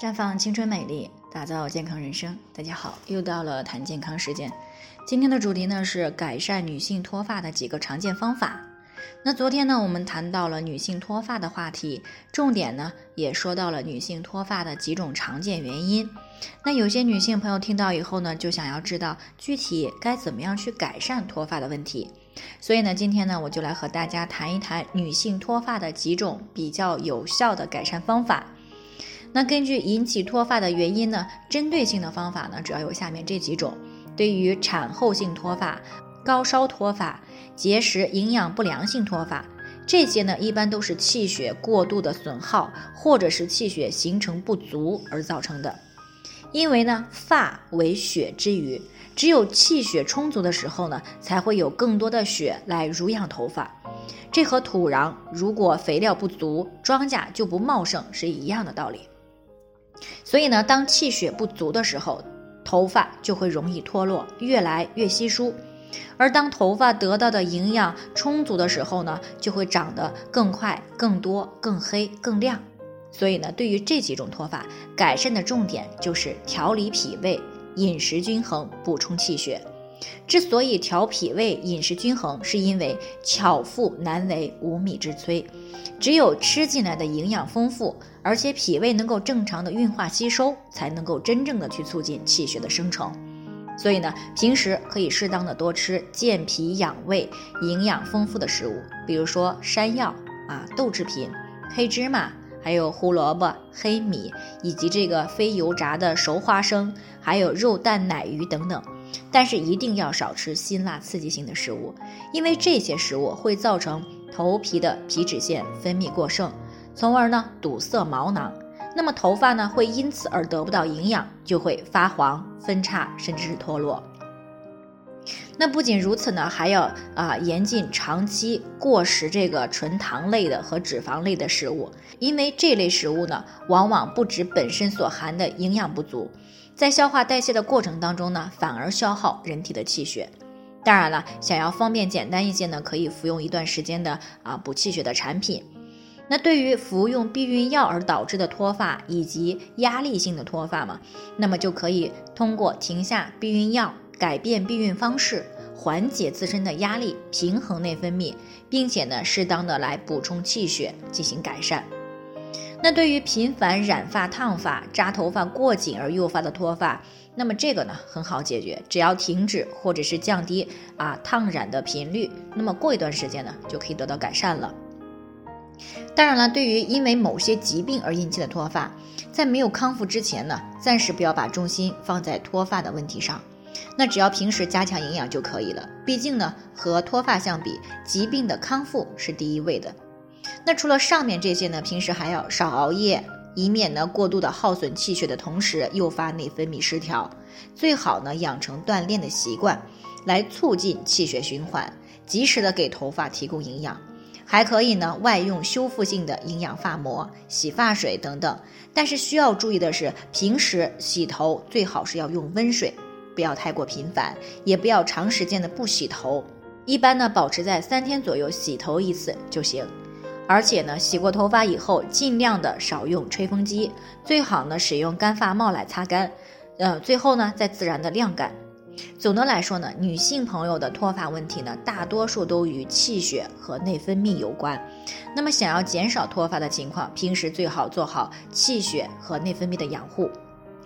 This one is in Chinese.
绽放青春美丽，打造健康人生。大家好，又到了谈健康时间。今天的主题呢是改善女性脱发的几个常见方法。那昨天呢，我们谈到了女性脱发的话题，重点呢也说到了女性脱发的几种常见原因。那有些女性朋友听到以后呢，就想要知道具体该怎么样去改善脱发的问题。所以呢，今天呢，我就来和大家谈一谈女性脱发的几种比较有效的改善方法。那根据引起脱发的原因呢，针对性的方法呢，主要有下面这几种。对于产后性脱发、高烧脱发、节食营养不良性脱发，这些呢，一般都是气血过度的损耗，或者是气血形成不足而造成的。因为呢，发为血之余，只有气血充足的时候呢，才会有更多的血来濡养头发。这和土壤如果肥料不足，庄稼就不茂盛是一样的道理。所以呢，当气血不足的时候，头发就会容易脱落，越来越稀疏；而当头发得到的营养充足的时候呢，就会长得更快、更多、更黑、更亮。所以呢，对于这几种脱发，改善的重点就是调理脾胃、饮食均衡、补充气血。之所以调脾胃、饮食均衡，是因为巧妇难为无米之炊。只有吃进来的营养丰富，而且脾胃能够正常的运化吸收，才能够真正的去促进气血的生成。所以呢，平时可以适当的多吃健脾养胃、营养丰富的食物，比如说山药啊、豆制品、黑芝麻，还有胡萝卜、黑米，以及这个非油炸的熟花生，还有肉蛋奶鱼等等。但是一定要少吃辛辣刺激性的食物，因为这些食物会造成头皮的皮脂腺分泌过剩，从而呢堵塞毛囊，那么头发呢会因此而得不到营养，就会发黄、分叉，甚至是脱落。那不仅如此呢，还要啊严禁长期过食这个纯糖类的和脂肪类的食物，因为这类食物呢往往不止本身所含的营养不足。在消化代谢的过程当中呢，反而消耗人体的气血。当然了，想要方便简单一些呢，可以服用一段时间的啊补气血的产品。那对于服用避孕药而导致的脱发以及压力性的脱发嘛，那么就可以通过停下避孕药，改变避孕方式，缓解自身的压力，平衡内分泌，并且呢，适当的来补充气血，进行改善。那对于频繁染发、烫发、扎头发过紧而诱发的脱发，那么这个呢很好解决，只要停止或者是降低啊烫染的频率，那么过一段时间呢就可以得到改善了。当然了，对于因为某些疾病而引起的脱发，在没有康复之前呢，暂时不要把重心放在脱发的问题上，那只要平时加强营养就可以了。毕竟呢，和脱发相比，疾病的康复是第一位的。那除了上面这些呢，平时还要少熬夜，以免呢过度的耗损气血的同时诱发内分泌失调。最好呢养成锻炼的习惯，来促进气血循环，及时的给头发提供营养。还可以呢外用修复性的营养发膜、洗发水等等。但是需要注意的是，平时洗头最好是要用温水，不要太过频繁，也不要长时间的不洗头。一般呢保持在三天左右洗头一次就行。而且呢，洗过头发以后，尽量的少用吹风机，最好呢使用干发帽来擦干，呃，最后呢再自然的晾干。总的来说呢，女性朋友的脱发问题呢，大多数都与气血和内分泌有关。那么想要减少脱发的情况，平时最好做好气血和内分泌的养护。